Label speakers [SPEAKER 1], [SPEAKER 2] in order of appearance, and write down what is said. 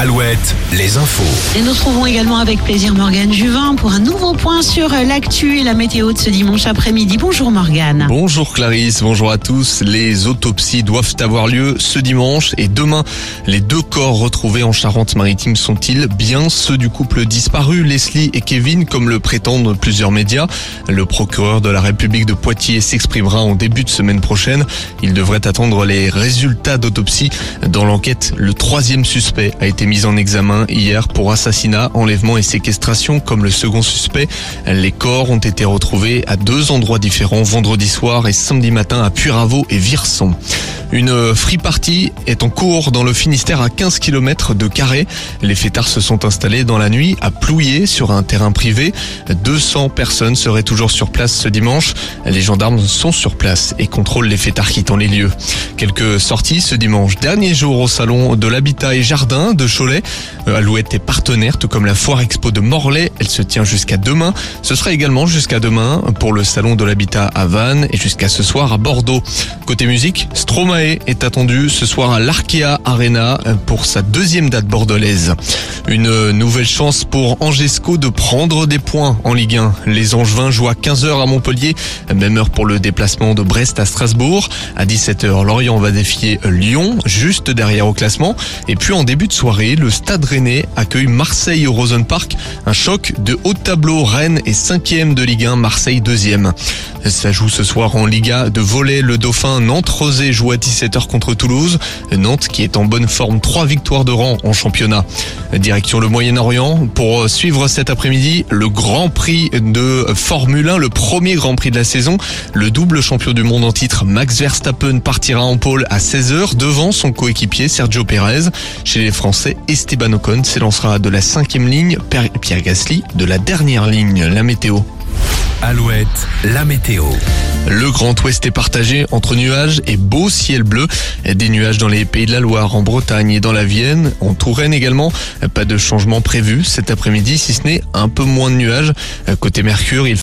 [SPEAKER 1] Alouette, les infos.
[SPEAKER 2] Et nous trouvons également avec plaisir Morgane Juvin pour un nouveau point sur l'actu et la météo de ce dimanche après-midi. Bonjour Morgane.
[SPEAKER 3] Bonjour Clarisse, bonjour à tous. Les autopsies doivent avoir lieu ce dimanche et demain. Les deux corps retrouvés en Charente-Maritime sont-ils bien ceux du couple disparu, Leslie et Kevin, comme le prétendent plusieurs médias? Le procureur de la République de Poitiers s'exprimera en début de semaine prochaine. Il devrait attendre les résultats d'autopsie. Dans l'enquête, le troisième suspect a été mis en examen hier pour assassinat, enlèvement et séquestration comme le second suspect. Les corps ont été retrouvés à deux endroits différents vendredi soir et samedi matin à Puyraveau et Virson. Une free party est en cours dans le Finistère à 15 km de Carré. Les fêtards se sont installés dans la nuit à Plouillé sur un terrain privé. 200 personnes seraient toujours sur place ce dimanche. Les gendarmes sont sur place et contrôlent les fêtards quittant les lieux. Quelques sorties ce dimanche. Dernier jour au salon de l'habitat et jardin de Cholet. Alouette est partenaire, tout comme la foire expo de Morlaix. Elle se tient jusqu'à demain. Ce sera également jusqu'à demain pour le salon de l'habitat à Vannes et jusqu'à ce soir à Bordeaux. Côté musique, Stromae est attendu ce soir à l'Arkea Arena pour sa deuxième date bordelaise. Une nouvelle chance pour Angesco de prendre des points en Ligue 1. Les Angevins jouent à 15h à Montpellier, même heure pour le déplacement de Brest à Strasbourg. À 17h, Lorient va défier Lyon, juste derrière au classement. Et puis en début de soirée, le Stade Rennais accueille Marseille au Rosen Park. Un choc de haut tableau. Rennes est cinquième de Ligue 1, Marseille deuxième. Ça joue ce soir en Liga de voler le Dauphin Nantes-Rosé joue à 17h contre Toulouse. Nantes qui est en bonne forme, trois victoires de rang en championnat. Direction le Moyen-Orient pour suivre cet après-midi le Grand Prix de Formule 1, le premier Grand Prix de la saison. Le double champion du monde en titre Max Verstappen partira en pôle à 16h devant son coéquipier Sergio Perez. Chez les Français, Esteban Ocon s'élancera de la cinquième ligne, Pierre Gasly de la dernière ligne. La météo.
[SPEAKER 1] Alouette, la météo.
[SPEAKER 3] Le Grand Ouest est partagé entre nuages et beau ciel bleu. Des nuages dans les pays de la Loire, en Bretagne et dans la Vienne, en Touraine également. Pas de changement prévu cet après-midi, si ce n'est un peu moins de nuages. Côté Mercure, il